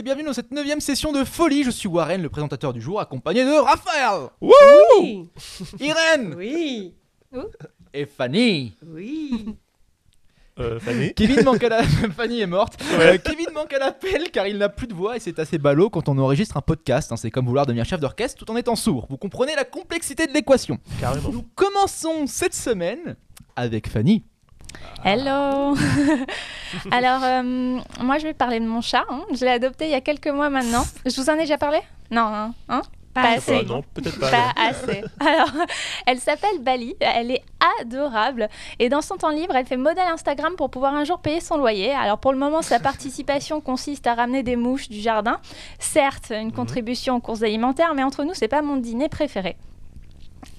Et bienvenue dans cette neuvième session de folie. Je suis Warren, le présentateur du jour, accompagné de Raphaël, Oui. Irène Oui. et Fanny. Oui. Euh, Fanny Kevin manque à la... Fanny est morte. Euh, Kevin manque à l'appel car il n'a plus de voix et c'est assez ballot quand on enregistre un podcast. hein. C'est comme vouloir devenir chef d'orchestre tout en étant sourd. Vous comprenez la complexité de l'équation. Carrément. Nous commençons cette semaine avec Fanny. Hello Alors, euh, moi je vais parler de mon chat. hein. Je l'ai adopté il y a quelques mois maintenant. Je vous en ai déjà parlé? Non, hein, hein? Pas assez. non, peut-être pas. Pas assez. Alors, elle s'appelle Bali, elle est adorable et dans son temps libre, elle fait modèle Instagram pour pouvoir un jour payer son loyer. Alors pour le moment, sa participation consiste à ramener des mouches du jardin. Certes, une contribution aux courses alimentaires, mais entre nous, c'est pas mon dîner préféré.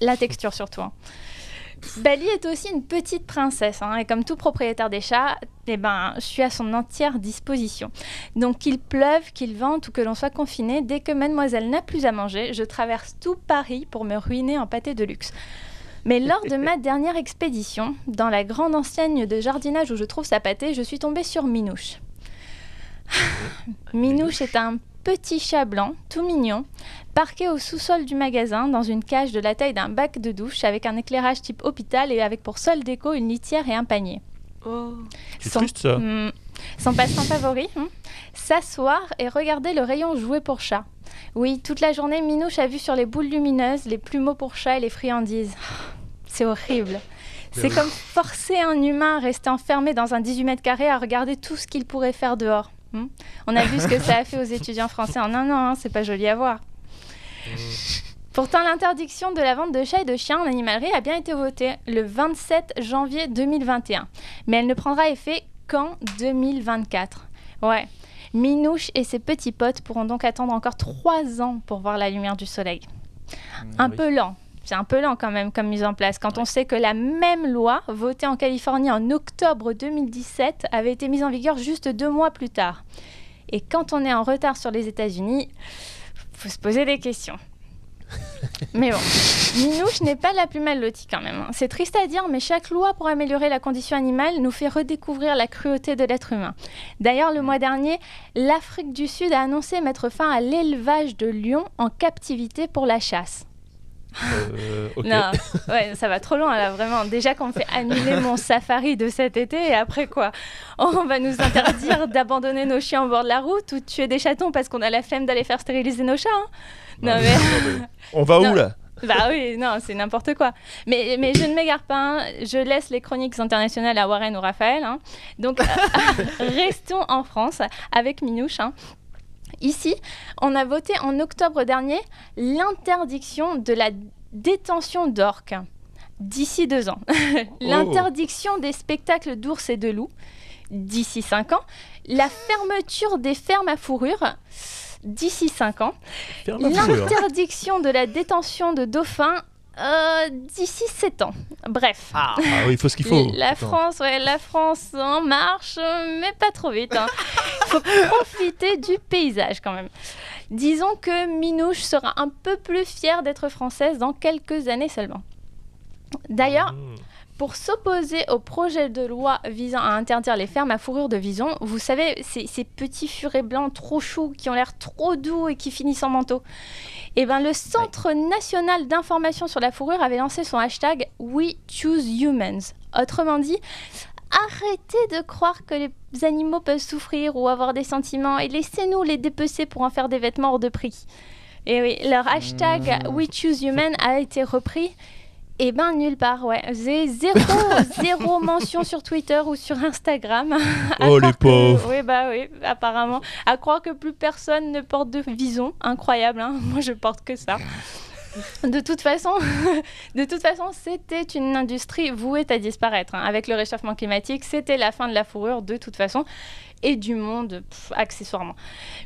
La texture surtout. hein. Bali est aussi une petite princesse, hein, et comme tout propriétaire des chats, eh ben, je suis à son entière disposition. Donc qu'il pleuve, qu'il vente ou que l'on soit confiné, dès que mademoiselle n'a plus à manger, je traverse tout Paris pour me ruiner en pâté de luxe. Mais lors de ma dernière expédition, dans la grande enseigne de jardinage où je trouve sa pâtée, je suis tombée sur Minouche. Minouche est un petit chat blanc, tout mignon, parqué au sous-sol du magasin dans une cage de la taille d'un bac de douche avec un éclairage type hôpital et avec pour seule déco une litière et un panier. Oh. C'est Son- triste ça. Hmm. Son passe-temps favori hein, S'asseoir et regarder le rayon jouet pour chat. Oui, toute la journée, Minouche a vu sur les boules lumineuses les plumeaux pour chat et les friandises. C'est horrible. C'est oui. comme forcer un humain à rester enfermé dans un 18 mètres carrés à regarder tout ce qu'il pourrait faire dehors. Hmm. On a vu ce que ça a fait aux étudiants français en un an, hein, c'est pas joli à voir. Pourtant, l'interdiction de la vente de chats et de chiens en animalerie a bien été votée le 27 janvier 2021. Mais elle ne prendra effet qu'en 2024. Ouais. Minouche et ses petits potes pourront donc attendre encore trois ans pour voir la lumière du soleil. Un Oui. peu lent. C'est un peu lent quand même comme mise en place, quand on sait que la même loi, votée en Californie en octobre 2017, avait été mise en vigueur juste deux mois plus tard. Et quand on est en retard sur les États-Unis, faut se poser des questions. Mais bon, Minouche n'est pas la plus mal lotie quand même. hein. C'est triste à dire, mais chaque loi pour améliorer la condition animale nous fait redécouvrir la cruauté de l'être humain. D'ailleurs, le mois dernier, l'Afrique du Sud a annoncé mettre fin à l'élevage de lions en captivité pour la chasse. Euh. Non, ouais, ça va trop loin là, vraiment. Déjà qu'on me fait annuler mon safari de cet été, et après quoi On va nous interdire d'abandonner nos chiens au bord de la route ou de tuer des chatons parce qu'on a la flemme d'aller faire stériliser nos chats. hein. Non, mais. On va où Non. là? Bah oui, non, c'est n'importe quoi. Mais, mais je ne m'égare pas, hein. je laisse les chroniques internationales à Warren ou Raphaël. hein. Donc restons en France avec Minouche. hein. Ici, on a voté en octobre dernier l'interdiction de la détention d'orques d'ici deux ans. L'interdiction des spectacles d'ours et de loups d'ici cinq ans. La fermeture des fermes à fourrure d'ici cinq ans. L'interdiction de la détention de dauphins euh, d'ici 7 ans. Bref. Ah, Ah oui, il faut ce qu'il faut. La Attends. France, ouais, la France en marche, mais pas trop vite. hein. Il faut profiter du paysage quand même. Disons que Minouche sera un peu plus fière d'être française dans quelques années seulement. D'ailleurs, Mmh. Pour s'opposer au projet de loi visant à interdire les fermes à fourrure de vison, vous savez, ces, ces petits furets blancs trop choux qui ont l'air trop doux et qui finissent en manteau. Eh ben, le Centre national d'information sur la fourrure avait lancé son hashtag We Choose Humans. Autrement dit, arrêtez de croire que les animaux peuvent souffrir ou avoir des sentiments et laissez-nous les dépecer pour en faire des vêtements hors de prix. Et oui, leur hashtag Mmh. We Choose Human a été repris. Eh ben nulle part, ouais. J'ai zéro, zéro mention sur Twitter ou sur Instagram. Oh, les que- pauvres. Oui, bah oui, apparemment. À croire que plus personne ne porte de vison. Incroyable, hein. Moi, je porte que ça. De toute façon, de toute façon, c'était une industrie vouée à disparaître. hein. Avec le réchauffement climatique, c'était la fin de la fourrure de toute façon et du monde pff, accessoirement.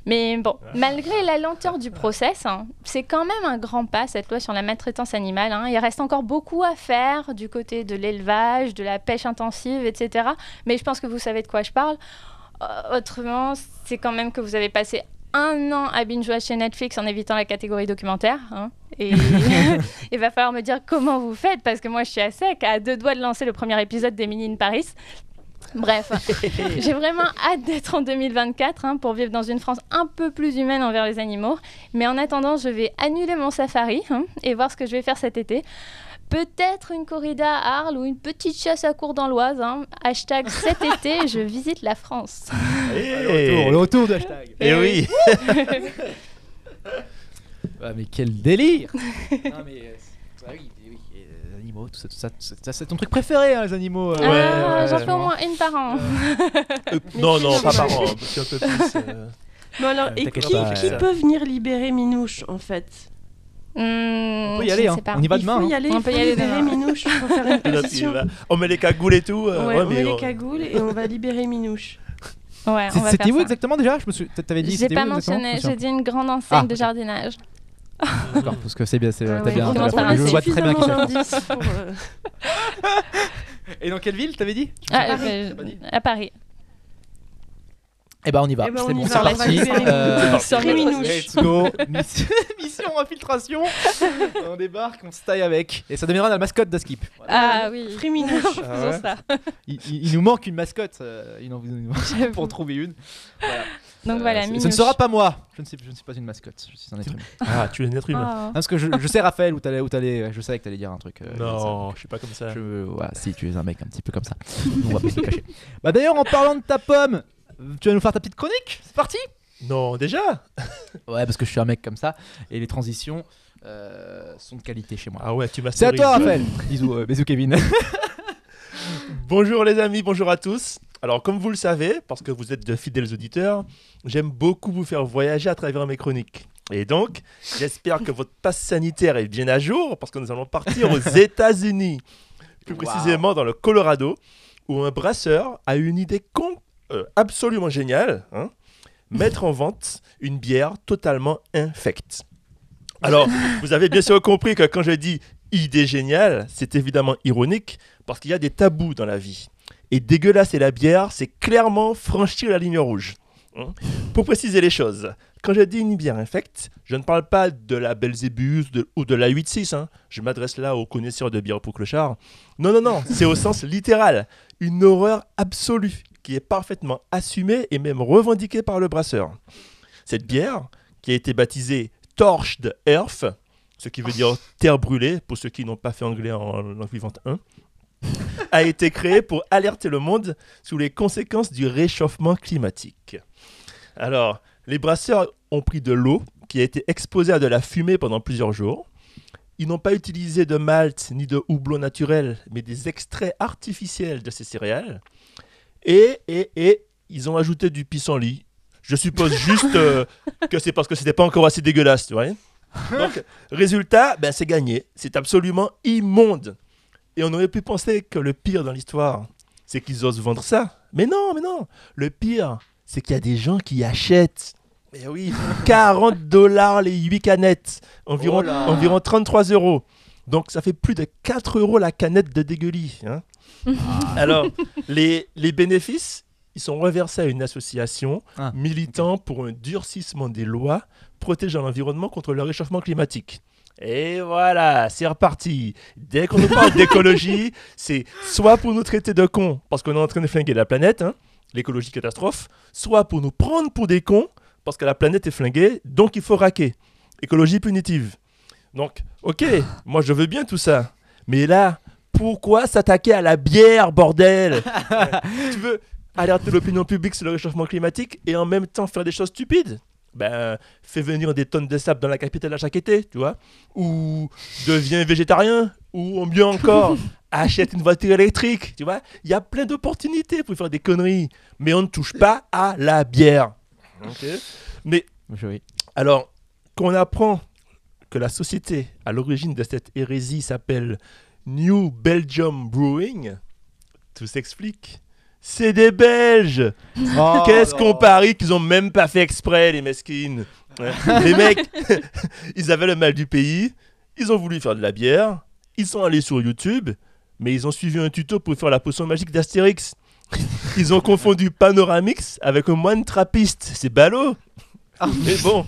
Mais bon, malgré la lenteur du process, hein, c'est quand même un grand pas cette loi sur la maltraitance animale. hein. Il reste encore beaucoup à faire du côté de l'élevage, de la pêche intensive, etc. Mais je pense que vous savez de quoi je parle. Euh, autrement, c'est quand même que vous avez passé un an à binge-watcher Netflix en évitant la catégorie documentaire. hein. Et il va falloir me dire comment vous faites, parce que moi je suis à sec, à deux doigts de lancer le premier épisode d'Emily in Paris. Bref, j'ai vraiment hâte d'être en 2024 hein, pour vivre dans une France un peu plus humaine envers les animaux. Mais en attendant, je vais annuler mon safari hein, et voir ce que je vais faire cet été. Peut-être une corrida à Arles ou une petite chasse à cour dans l'Oise. hein. Hashtag cet été, je visite la France. Eh, Le retour, le retour de hashtag. eh oui. Ah, mais quel délire Non mais euh, c'est- ah oui, animaux, tout ça, tout ça, tout ça, c'est ton truc préféré, hein, les animaux. euh, Ah, ouais, J'en fais au moins une par an. Euh, non, non, pas par an. peu plus, euh, Bon alors, Euh, et qui, pas, qui euh, peut venir libérer Minouche en fait? Hmm, On peut y aller, hein. on y va Il demain. faut y hein. aller, On peut y aller libérer demain. Minouche pour faire une là, tu pétition. vas- On met les cagoules et tout. euh, Ouais, ouais, on mais met les on- cagoules et on va libérer Minouche. Ouais, C'était faire où ça. exactement déjà? Je me suis. T'avais dit. J'ai pas mentionné, j'ai dit une grande enseigne Ah, de jardinage. D'accord, parce que c'est bien, c'est Ah t'as ouais, bien. je vois très bien pour, euh, Et dans quelle ville t'avais dit? Ah, Paris. euh, dit? à Paris. Eh ben on y va. Eh ben, c'est on bon, y c'est parti. Euh. Let's go Mission, infiltration On débarque, on se taille avec. Et ça deviendra la mascotte d'Askip. Ah oui. Free Minouche. Ah ouais. Faisons ça. Il, il- il nous manque une mascotte. euh, il en- il nous manque pour trouver une. Voilà. Donc Euh, voilà, ce- ne sera pas moi. Je ne, sais, je ne suis pas une mascotte. Je suis un être humain. Ah, tu es un être humain. Ah. Non, parce que je, je sais, Raphaël, où t'allais. Où t'allais je savais que t'allais dire un truc. euh, Non, je suis pas comme ça. ça. Je, ouais, si, tu es un mec un petit peu comme ça. on va pas se cacher. Bah d'ailleurs, en parlant de ta pomme, tu vas nous faire ta petite chronique? C'est parti? Non, déjà? Ouais, parce que je suis un mec comme ça. Et les transitions euh, sont de qualité chez moi. Ah ouais, tu m'as C'est à toi, Raphaël. Bisous, euh, bisous, Kevin. Bonjour les amis, bonjour à tous. Alors comme vous le savez, parce que vous êtes de fidèles auditeurs, j'aime beaucoup vous faire voyager à travers mes chroniques. Et donc, j'espère que votre passe sanitaire est bien à jour, parce que nous allons partir aux États-Unis, plus Wow. précisément dans le Colorado, où un brasseur a eu une idée con- euh, absolument géniale, hein, mettre en vente une bière totalement infecte. Alors, vous avez bien sûr compris que quand je dis idée géniale, c'est évidemment ironique, parce qu'il y a des tabous dans la vie. Et dégueulasser la bière, c'est clairement franchir la ligne rouge. Hein. Pour préciser les choses, quand je dis une bière infecte, je ne parle pas de la Belzébuth de- ou de la 8-6. hein. Je m'adresse là aux connaisseurs de bière pour clochard. Non, non, non, c'est au sens littéral. Une horreur absolue qui est parfaitement assumée et même revendiquée par le brasseur. Cette bière, qui a été baptisée Torched Earth, ce qui veut dire terre brûlée, pour ceux qui n'ont pas fait anglais en langue vivante 1, a été créée pour alerter le monde sur les conséquences du réchauffement climatique. Alors, les brasseurs ont pris de l'eau qui a été exposée à de la fumée pendant plusieurs jours. Ils n'ont pas utilisé de malt ni de houblon naturel, mais des extraits artificiels de ces céréales. Et, et, et ils ont ajouté du pissenlit. Je suppose juste euh, que c'est parce que c'était pas encore assez dégueulasse, tu vois. Donc, résultat, ben, c'est gagné. C'est absolument immonde. Et on aurait pu penser que le pire dans l'histoire, c'est qu'ils osent vendre ça. Mais non, mais non. Le pire, c'est qu'il y a des gens qui achètent. Mais oui, 40 dollars les 8 canettes. Environ, Oh environ 33 euros. Donc ça fait plus de 4 euros la canette de dégueulis. hein. Alors, les, les bénéfices, ils sont reversés à une association Ah, militant pour un durcissement des lois protégeant l'environnement contre le réchauffement climatique. Et voilà, c'est reparti. Dès qu'on nous parle d'écologie, c'est soit pour nous traiter de cons parce qu'on est en train de flinguer la planète, hein, l'écologie catastrophe, soit pour nous prendre pour des cons parce que la planète est flinguée, donc il faut raquer. Écologie punitive. Donc, ok, moi je veux bien tout ça. Mais là, pourquoi s'attaquer à la bière, bordel? Tu veux alerter l'opinion publique sur le réchauffement climatique et en même temps faire des choses stupides? Ben, fais venir des tonnes de sable dans la capitale à chaque été, tu vois. Ou deviens végétarien. Ou mieux encore, achète une voiture électrique, tu vois. Il y a plein d'opportunités pour faire des conneries. Mais on ne touche pas à la bière. Ok Mais Oui. alors, quand on apprend que la société à l'origine de cette hérésie s'appelle New Belgium Brewing, tout s'explique. C'est des Belges Oh, Qu'est-ce qu'on parie qu'ils ont même pas fait exprès, les mesquines. Les mecs, ils avaient le mal du pays, ils ont voulu faire de la bière, ils sont allés sur YouTube, mais ils ont suivi un tuto pour faire la potion magique d'Astérix. Ils ont confondu Panoramix avec un moine trappiste. C'est ballot Mais bon,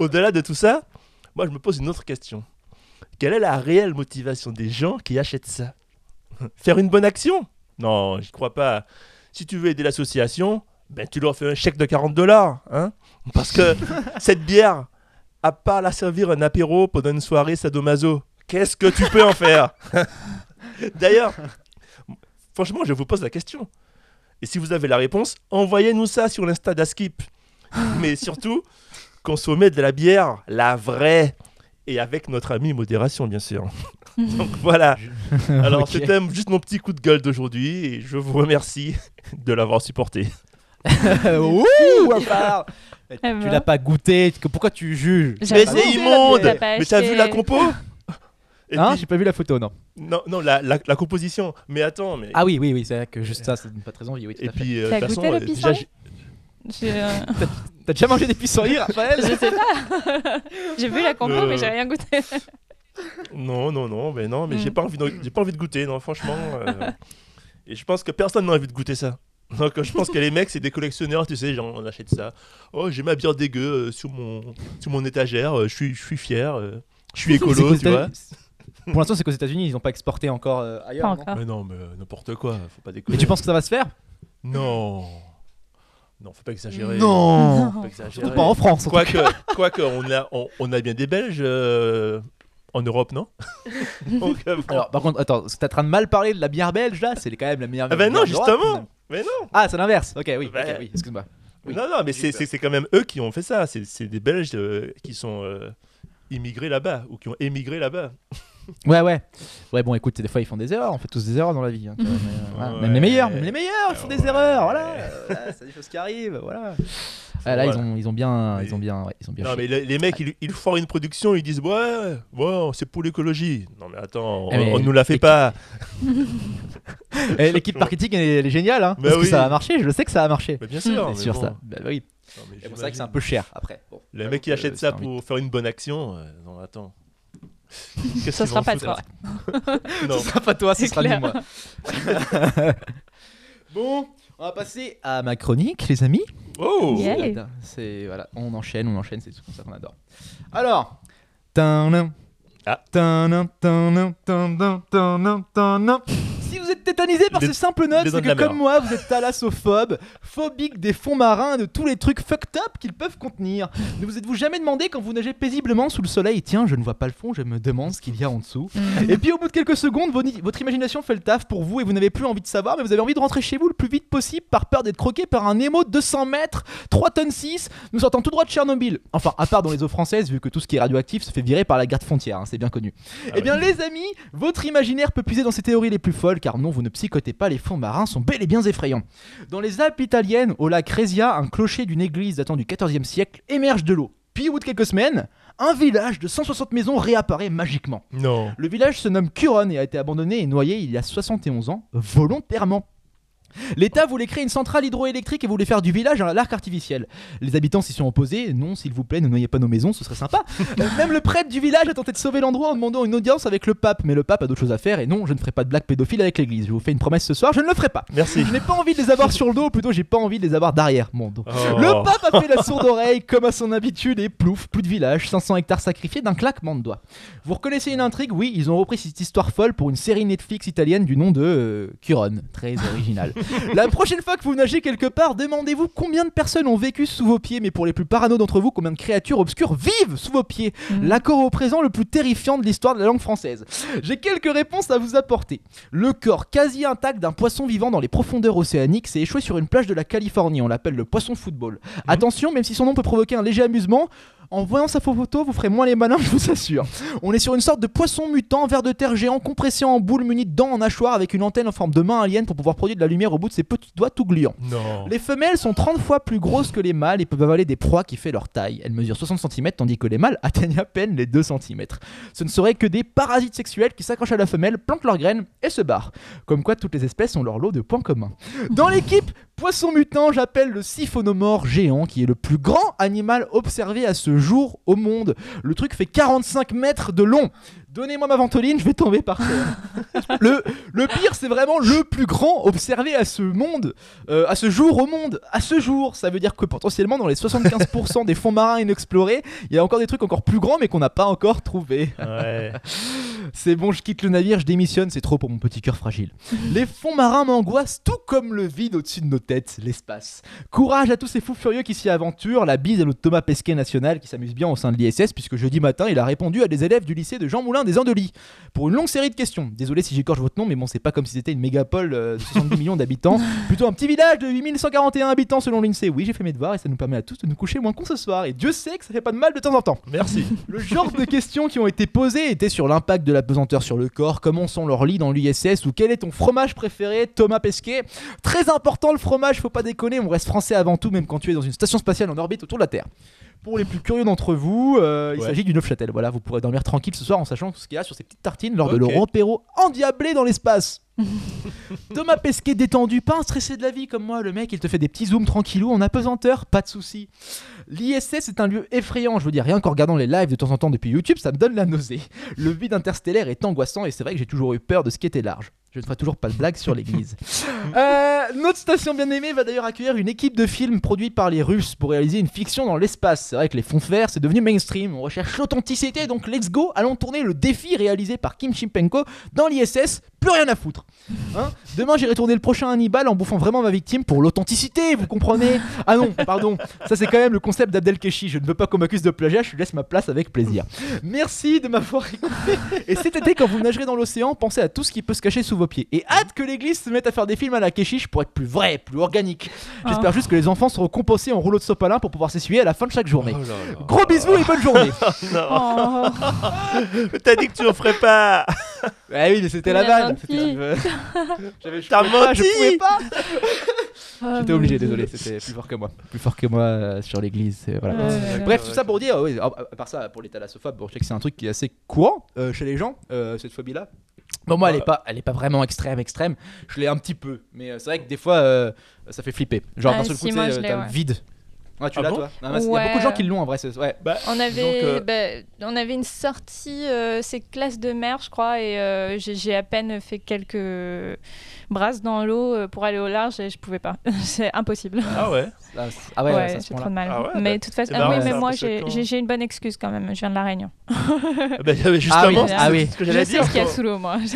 au-delà de tout ça, moi je me pose une autre question. Quelle est la réelle motivation des gens qui achètent ça? Faire une bonne action? Non, j'y crois pas. Si tu veux aider l'association, ben tu leur fais un chèque de 40 dollars, hein Parce que cette bière, à part la servir un apéro pendant une soirée sadomaso, qu'est-ce que tu peux en faire? D'ailleurs, franchement, je vous pose la question. Et si vous avez la réponse, envoyez-nous ça sur l'Insta d'Askip. Mais surtout, consommez de la bière, la vraie, et avec notre ami modération, bien sûr. Donc voilà. Alors Ok. c'était juste mon petit coup de gueule d'aujourd'hui et je vous remercie de l'avoir supporté. Ouh, à part. Tu Eh ben. l'as pas goûté, que- pourquoi tu juges Mais c'est immonde Mais t'as vu la compo Et Hein puis- J'ai pas vu la photo, non. Non, non la, la, la composition. Mais attends, mais... Ah oui, oui, oui, c'est vrai que juste ça, ça donne pas très envie. Oui, tout et à puis, euh, toute goûté façon, le euh, déjà, euh, T'as déjà mangé des pissenlits, Raphaël Je sais pas. j'ai vu la compo, Euh. mais j'ai rien goûté. Non, non, non, mais non, mais Mm. j'ai pas envie, de, j'ai pas envie de goûter, non, franchement. euh, et je pense que personne n'a envie de goûter ça. Donc je pense que les mecs, c'est des collectionneurs, tu sais, genre on achète ça. Oh, j'ai ma bière dégueu euh, sur mon sur mon étagère, euh, je suis je suis fier, euh, je suis écolo, tu vois. Pour l'instant, c'est qu'aux États-Unis, ils n'ont pas exporté encore euh, ailleurs. Pas non. Mais non, mais n'importe quoi, faut pas déconner. Mais tu penses que ça va se faire? Non. Non, faut pas exagérer. Non Faut pas exagérer. Surtout pas en France. Quoique, quoique on, a, on, on a bien des Belges euh, en Europe, non Donc, euh. Alors, par contre, attends, t'es en train de mal parler de la bière belge là C'est quand même la meilleure Ah ben bière non, justement. Mais non. Ah, c'est l'inverse. Ok, oui, Bah. ok, oui, excuse-moi. Oui. Non, non, mais c'est- c'est c'est quand même eux qui ont fait ça. C'est c'est des Belges euh, qui sont euh, immigrés là-bas ou qui ont émigré là-bas. Ouais, ouais. Ouais, bon, écoute, des fois, ils font des erreurs. On fait tous des erreurs dans la vie. hein, quand même, euh, voilà. Ouais. Même les meilleurs, même les meilleurs, ils font des Ouais. erreurs. Voilà, voilà, c'est des choses qui arrivent. Voilà. Ah, là, ils ont, ils ont bien, Mais- ils ont bien, ouais, ils ont bien. Non, mais les, les mecs, ils, ils font une production, ils disent Ouais, ouais c'est pour l'écologie. Non, mais attends, on, Eh, mais on nous la fait l'équipe- pas. Eh, L'équipe marketing, elle, est- elle est géniale, hein, Bah parce que oui. ça a marché. Je le sais que ça a marché. Mais bien sûr. C'est mais sûr bon. ça. Bah oui. Mais c'est vrai que c'est un peu cher après. Bon, Les mecs qui que achètent ça pour faire une bonne action, euh, non, attends. Qu'est-ce Ça sera pas toi. Non. Ce sera pas toi, ce C'est sera moi. bon, on va passer à ma chronique, les amis. Oh Yeah. C'est voilà, on enchaîne, on enchaîne, c'est comme ça qu'on adore. Alors. Ah. Vous êtes tétanisé par Les- ces simples notes, c'est que mer. comme moi, vous êtes thalassophobe, phobique des fonds marins et de tous les trucs fucked up qu'ils peuvent contenir. Ne vous êtes-vous jamais demandé quand vous nagez paisiblement sous le soleil, tiens, je ne vois pas le fond, je me demande ce qu'il y a en dessous. Et puis au bout de quelques secondes, votre imagination fait le taf pour vous et vous n'avez plus envie de savoir, mais vous avez envie de rentrer chez vous le plus vite possible par peur d'être croqué par un Nemo de 200 mètres, 3 tonnes 6, nous sortant tout droit de Tchernobyl. Enfin, à part dans les eaux françaises, vu que tout ce qui est radioactif se fait virer par la garde frontière, hein, c'est bien connu. eh bien, les amis, votre imaginaire peut puiser dans ces théories les plus folles, car non, vous ne psychotez pas, les fonds marins sont bel et bien effrayants. Dans les Alpes italiennes, au lac Resia, un clocher d'une église datant du 14e siècle émerge de l'eau. Puis au bout de quelques semaines, un village de 160 maisons réapparaît magiquement. Non. Le village se nomme Curon et a été abandonné et noyé il y a 71 ans, volontairement. L'État voulait créer une centrale hydroélectrique et voulait faire du village un lac artificiel. Les habitants s'y sont opposés. Non, s'il vous plaît, ne noyez pas nos maisons, ce serait sympa. Euh, Même le prêtre du village a tenté de sauver l'endroit en demandant une audience avec le pape. Mais le pape a d'autres choses à faire et non, je ne ferai pas de blague pédophile avec l'église. Je vous fais une promesse ce soir, je ne le ferai pas. Merci. Je n'ai pas envie de les avoir sur le dos, plutôt j'ai pas envie de les avoir derrière mon dos. Oh. Le pape a fait la sourde oreille comme à son habitude et plouf, plus de village, 500 hectares sacrifiés d'un claquement de doigts. Vous reconnaissez une intrigue? Oui, ils ont repris cette histoire folle pour une série Netflix italienne du nom de euh, Curon. Très original. la prochaine fois que vous nagez quelque part, demandez-vous combien de personnes ont vécu sous vos pieds, mais pour les plus parano d'entre vous, combien de créatures obscures vivent sous vos pieds L'accord au présent le plus terrifiant de l'histoire de la langue française. J'ai quelques réponses à vous apporter. Le corps quasi intact d'un poisson vivant dans les profondeurs océaniques s'est échoué sur une plage de la Californie. On l'appelle le poisson football. Attention, même si son nom peut provoquer un léger amusement, en voyant sa photo, vous ferez moins les malins, je vous assure. On est sur une sorte de poisson mutant, ver de terre géant, compressé en boule, muni de dents en nageoire, avec une antenne en forme de main alien pour pouvoir produire de la lumière au bout de ses petits doigts tout gluants. Non. Les femelles sont 30 fois plus grosses que les mâles et peuvent avaler des proies qui fait leur taille. Elles mesurent 60 cm tandis que les mâles atteignent à peine les 2 cm. Ce ne seraient que des parasites sexuels qui s'accrochent à la femelle, plantent leurs graines et se barrent. Comme quoi toutes les espèces ont leur lot de points communs. Dans l'équipe Poisson mutant, j'appelle le siphonomore géant qui est le plus grand animal observé à ce jour au monde. Le truc fait 45 mètres de long. Donnez-moi ma ventoline, je vais tomber par terre. le, le pire, c'est vraiment le plus grand observé à ce monde, euh, à ce jour au monde, à ce jour. Ça veut dire que potentiellement dans les 75% des fonds marins inexplorés, il y a encore des trucs encore plus grands mais qu'on n'a pas encore trouvé. Ouais. C'est bon, je quitte le navire, je démissionne, c'est trop pour mon petit cœur fragile. Les fonds marins m'angoissent tout comme le vide au-dessus de nos têtes, l'espace. Courage à tous ces fous furieux qui s'y aventurent, la bise à notre Thomas Pesquet national qui s'amuse bien au sein de l'ISS, puisque jeudi matin, il a répondu à des élèves du lycée de Jean Moulin des Andelys pour une longue série de questions. Désolé si j'écorche votre nom, mais bon, c'est pas comme si c'était une mégapole euh, de 70 millions d'habitants, plutôt un petit village de 8141 habitants selon l'INSEE. Oui, j'ai fait mes devoirs et ça nous permet à tous de nous coucher moins con ce soir, et Dieu sait que ça fait pas de mal de temps en temps. Merci. Le genre de questions qui ont été posées étaient sur l'impact de la pesanteur sur le corps, comment sont leurs lits dans l'ISS ou quel est ton fromage préféré, Thomas Pesquet? Très important le fromage, faut pas déconner, on reste français avant tout, même quand tu es dans une station spatiale en orbite autour de la Terre. Pour les plus curieux d'entre vous, euh, il Ouais. s'agit du Neufchâtel. Voilà, vous pourrez dormir tranquille ce soir en sachant ce qu'il y a sur ces petites tartines lors de leur apéro endiablé dans l'espace. Thomas Pesquet détendu, pas un stressé de la vie comme moi, le mec il te fait des petits zooms tranquillou en apesanteur, pas de soucis. L'ISS est un lieu effrayant, je veux dire, rien qu'en regardant les lives de temps en temps depuis YouTube, ça me donne la nausée. Le vide interstellaire est angoissant et c'est vrai que j'ai toujours eu peur de ce qui était large. Je ne ferai toujours pas de blague sur l'église. Euh, notre station bien aimée va d'ailleurs accueillir une équipe de films produits par les Russes pour réaliser une fiction dans l'espace. C'est vrai que les fonds verts, c'est devenu mainstream. On recherche l'authenticité, donc let's go. Allons tourner le défi réalisé par Kim Chimpenko dans l'ISS. Plus rien à foutre. Hein Demain, j'irai tourner le prochain Hannibal en bouffant vraiment ma victime pour l'authenticité, vous comprenez? Ah non, pardon. Ça, c'est quand même le concept d'Abdelkechi. Je ne veux pas qu'on m'accuse de plagiat, je lui laisse ma place avec plaisir. Merci de m'avoir écouté. Et cet été, quand vous nagerez dans l'océan, pensez à tout ce qui peut se cacher sous vos pieds. Et hâte que l'église se mette à faire des films à la Keshish pour être plus vrai, plus organique. J'espère juste que les enfants seront composés en rouleau de sopalin pour pouvoir s'essuyer à la fin de chaque journée. Oh là là. Gros bisous et bonne journée. Oh. T'as dit que tu en ferais pas. Ouais oui mais c'était la vanne euh, J'avais je T'as pouvais pas, je menti. pouvais pas Oh, J'étais obligé, désolé, c'était plus fort que moi. Plus fort que moi euh, sur l'église. c'est- Voilà. Ouais, ouais, Bref, ouais. tout ça pour dire, oui, à à part ça, pour les thalassophobes, bon, je sais que c'est un truc qui est assez courant euh, chez les gens, euh, cette phobie-là. Bon, moi, elle est pas, elle est pas vraiment extrême, extrême. Je l'ai un petit peu, mais euh, c'est vrai que des fois, euh, ça fait flipper. Genre Ah, d'un seul si, coup, tu moi, sais, je euh, l'ai, t'as ouais. le vide. Ah, tu Ah l'as bon toi Non, Il y a Ouais. beaucoup de gens qui l'ont en vrai. Ouais. Bah, On avait, euh, bah, on avait une sortie, euh, c'est classe de mer, je crois, et euh, j'ai à peine fait quelques brasses dans l'eau euh, pour aller au large et je pouvais pas. c'est impossible. Ah ouais. Ah, ah ouais, Ouais, j'ai trop de mal. Ah ouais, mais bah, de toute façon, ah oui, mais moi j'ai quand- une bonne excuse quand même. Je viens de la Réunion. Ah bah, justement, Ah oui, c'est ah oui. ce que Je sais dire. ce qu'il y a sous l'eau, moi.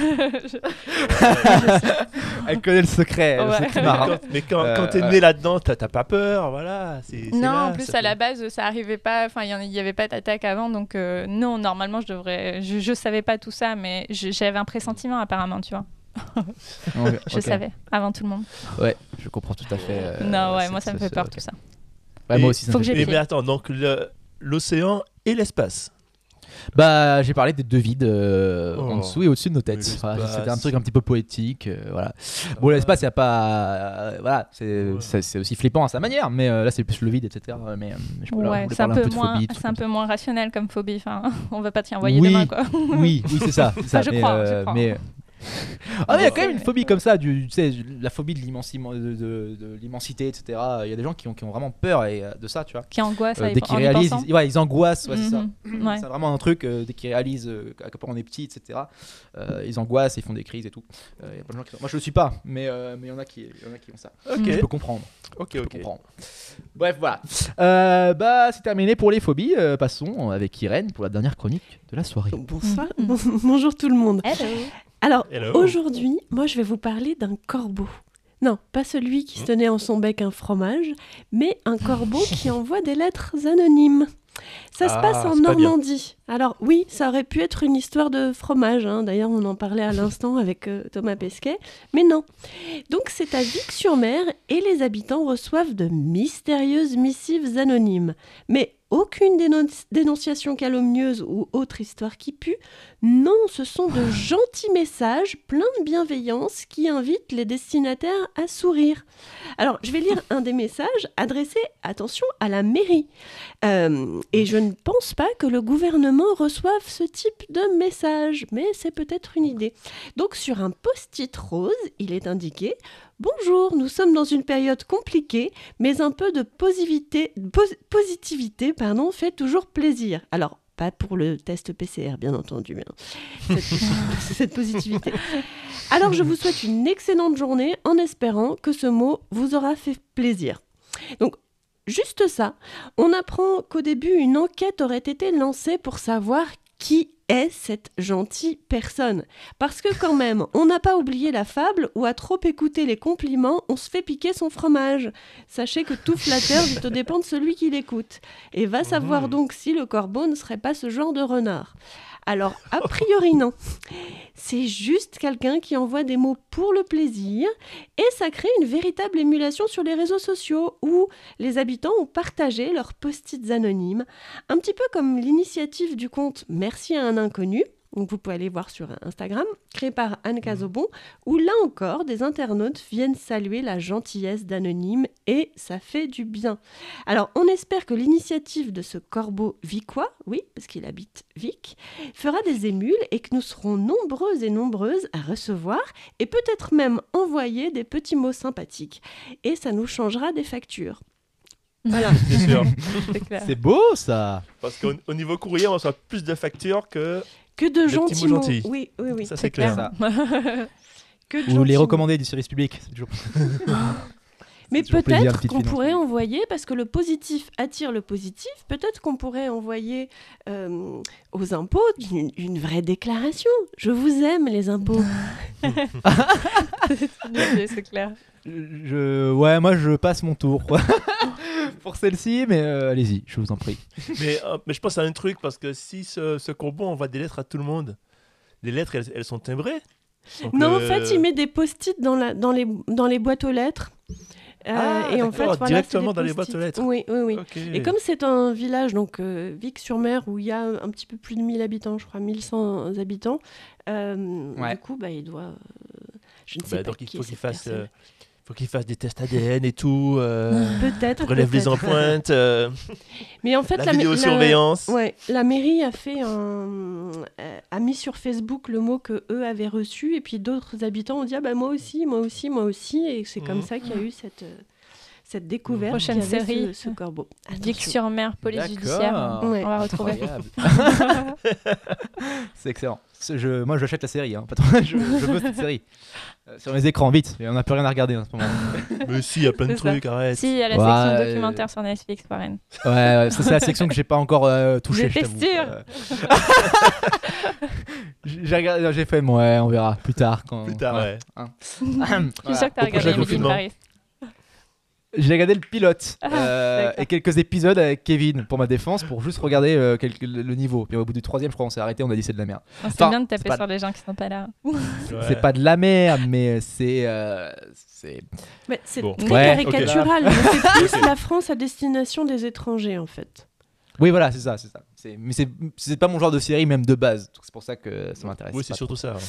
Elle connaît le secret, le Ouais. secret marin. Quand- mais quand, Euh, quand t'es ouais. né là-dedans, t'as t'as pas peur, voilà. c'est non, là, en plus à la base, ça arrivait pas. Enfin, il y en- il y avait pas d'attaque avant, donc euh, non, normalement, je devrais. Je, je savais pas tout ça, mais j'avais un pressentiment apparemment, tu vois. Je savais avant tout le monde. Ouais, je comprends tout à fait. euh, non, ouais, moi ça me fait peur tout ça. Ouais, Et moi aussi, ça faut me que fait j'ai Et pied. mais attends, donc l'océan et l'espace. Bah, j'ai parlé des deux vides euh, Oh. en dessous et au-dessus de nos têtes. Voilà. C'était un truc un petit peu poétique. euh, voilà. Bon, l'espace, il a pas. euh, voilà, c'est aussi flippant à sa manière, mais euh, là, c'est plus le vide, etc. Mais euh, je Ouais, c'est un, peu moins, phobie, trucs c'est un comme peu moins rationnel comme phobie. Enfin, on va pas t'y envoyer Oui. demain, quoi. Oui, oui, c'est ça. c'est ça, Ah, je mais, crois, je crois. mais- Ah, mais il y a quand même une phobie comme ça, du, tu sais, la phobie de l'immensité, etc. Il y a des gens qui ont, qui ont vraiment peur et, euh, de ça, tu vois. Qui angoisse Euh, dès qu'ils réalisent, ils, ouais, ils angoissent, ouais, c'est ça. Mhm, ouais. C'est vraiment un truc, euh, dès qu'ils réalisent euh, à quel point on est petit, etc. euh, ils angoissent, ils font des crises et tout. Euh, il y a plein de gens qui... Moi je le suis pas, mais euh, mais il y en a qui, y en a qui ont ça. Je peux comprendre. ok, Je peux ok. comprendre. Bref, voilà. Euh, bah c'est terminé pour les phobies. Euh, passons avec Irène pour la dernière chronique de la soirée. Bonsoir. Bon- bonjour tout le monde. Hello. Alors, aujourd'hui, moi, je vais vous parler d'un corbeau. Non, pas celui qui se tenait en son bec un fromage, mais un corbeau qui envoie des lettres anonymes. Ça se Ah, passe en. Normandie. Alors oui, ça aurait pu être une histoire de fromage. hein. D'ailleurs, on en parlait à l'instant avec euh, Thomas Pesquet. Mais non. Donc c'est à Vic-sur-Mer et les habitants reçoivent de mystérieuses missives anonymes. Mais aucune dénonciation calomnieuse ou autre histoire qui pue. Non, ce sont de gentils messages pleins de bienveillance qui invitent les destinataires à sourire. Alors, je vais lire un des messages adressés, attention, à la mairie. Euh, et je ne pense pas que le gouvernement reçoive ce type de message, mais c'est peut-être une idée. Donc, sur un post-it rose, il est indiqué Bonjour, nous sommes dans une période compliquée, mais un peu de positivité, pos- positivité pardon, fait toujours plaisir. Alors, pas pour le test PCR, bien entendu, hein. cette, cette positivité. Alors, je vous souhaite une excellente journée en espérant que ce mot vous aura fait plaisir. Donc, juste ça, on apprend qu'au début, une enquête aurait été lancée pour savoir qui est cette gentille personne? Parce que quand même, on n'a pas oublié la fable où à trop écouter les compliments, on se fait piquer son fromage. Sachez que tout flatteur vite dépend de celui qui l'écoute. Et va savoir Mhm. donc si le corbeau ne serait pas ce genre de renard. Alors, a priori non. C'est juste quelqu'un qui envoie des mots pour le plaisir et ça crée une véritable émulation sur les réseaux sociaux où les habitants ont partagé leurs post-it anonymes, un petit peu comme l'initiative du compte Merci à un inconnu. Donc vous pouvez aller voir sur Instagram, créé par Anne Cazobon, où là encore, des internautes viennent saluer la gentillesse d'Anonyme et ça fait du bien. Alors on espère que l'initiative de ce corbeau vicois, oui, parce qu'il habite Vic, fera des émules et que nous serons nombreuses et nombreuses à recevoir et peut-être même envoyer des petits mots sympathiques. Et ça nous changera des factures. Voilà. C'est beau ça Parce qu'au au niveau courrier, on reçoit plus de factures que. Que de gentils mots gentils. Oui, oui, oui. ça, c'est clair. Ça. Que de Ou les mots. recommandés du service public. c'est toujours- Mais peut-être qu'on pourrait envoyer, parce que le positif attire le positif, peut-être qu'on pourrait envoyer euh, aux impôts une, une vraie déclaration. Je vous aime, les impôts. c'est clair. Je... Ouais, moi je passe mon tour. Pour celle-ci, mais euh, allez-y, je vous en prie. Mais, euh, mais je pense à un truc, parce que si ce, ce corbeau envoie des lettres à tout le monde, les lettres, elles, elles sont timbrées. Donc, non, en euh, fait, il met des post-it dans, la, dans, les, dans les boîtes aux lettres. Euh, Ah, et en fait, voilà, directement dans les boîtes aux lettres. Oui, oui, oui. Et comme c'est un village, donc euh, Vic-sur-Mer, où il y a un petit peu plus de 1000 habitants, je crois 1100 habitants, euh, Ouais. du coup, bah, il doit. euh, je ne sais Bah, pas donc il qui faut est qu'il fasse, euh, faut qu'il fasse des tests ADN et tout, euh, Peut-être. relève les peut-être. empreintes, euh, Mais en fait, la la, la-. Ouais, la mairie a fait un, euh, a mis sur Facebook le mot que eux avaient reçu et puis d'autres habitants ont dit ah bah moi aussi, moi aussi, moi aussi et c'est comme Mhm. ça qu'il y a eu cette euh, cette découverte Prochaine série. ce, ce corbeau. Attention. sur mer, police judiciaire. Ouais. On va retrouver. Incroyable. C'est excellent. Je, moi, j'achète la série. Hein. Patron, je, je veux cette série. Euh, sur les écrans, vite. Et on n'a plus rien à regarder en ce moment. Mais si, il y a plein de ça. trucs, arrête. Si, il y a la Ouais, section euh, documentaire sur Netflix, Warren. Ouais, ouais, ça, c'est la section que j'ai pas encore euh, touchée. J'étais. Euh, j'ai regardé- j'ai fait, ouais, on verra plus tard. Quand, Plus tard, ouais. Hein. Je suis sûre que t'as regardé Emily. Paris. J'ai regardé le pilote Ah, euh, et quelques épisodes avec Kevin pour ma défense pour juste regarder euh, quelques- le, niveau. Puis au bout du troisième, je crois, on s'est arrêté, on a dit c'est de la merde. C'est Enfin, bien de taper sur les gens qui sont pas là. Ouais. C'est pas de la merde, mais c'est. euh, c'est Mais c'est Bon. très Ouais, ok. caricatural. mais c'est plus la France à destination des étrangers en fait. Oui, voilà, c'est ça, c'est ça. Mais c'est c'est pas mon genre de série, même de base. C'est pour ça que ça m'intéresse. Oui, c'est surtout trop. ça. ouais.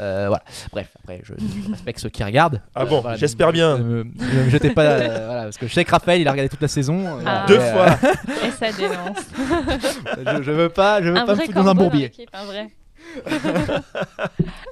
Euh, voilà. Bref, après, je, je respecte ceux qui regardent. Ah bon, Voilà, j'espère bien. Ne me, jetez pas. euh, voilà, parce que je sais que Raphaël, il a regardé toute la saison. euh, Ah. Deux et, euh, fois. Et ça dénonce. je, je veux pas, je veux Un pas me foutre dans un bourbier. un vrai.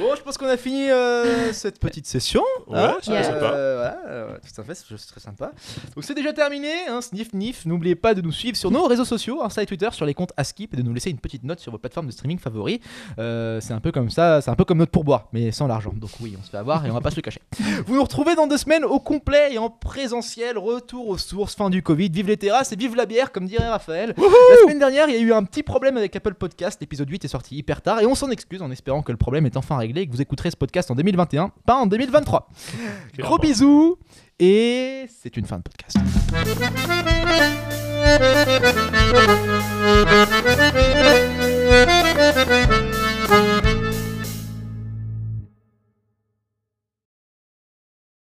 Bon, je pense qu'on a fini euh, cette petite session. Ouais, hein. c'était Yeah. sympa. Euh, voilà, euh, tout à fait, c'est très sympa. Donc c'est déjà terminé, hein, sniff nif. N'oubliez pas de nous suivre sur nos réseaux sociaux, Insta et Twitter, sur les comptes Askip et de nous laisser une petite note sur vos plateformes de streaming favoris. Euh, c'est un peu comme ça, c'est un peu comme notre pourboire, mais sans l'argent. Donc oui, on se fait avoir et on va pas se le cacher. Vous nous retrouvez dans deux semaines au complet et en présentiel, retour aux sources, fin du Covid, vive les terrasses et vive la bière, comme dirait Raphaël. La semaine dernière, il y a eu un petit problème avec Apple Podcast. L'épisode 8 est sorti hyper tard et on s'en excuse en espérant que le problème est enfin réglé et que vous écouterez ce podcast en 2021, pas en 2023. Gros bisous et c'est une fin de podcast.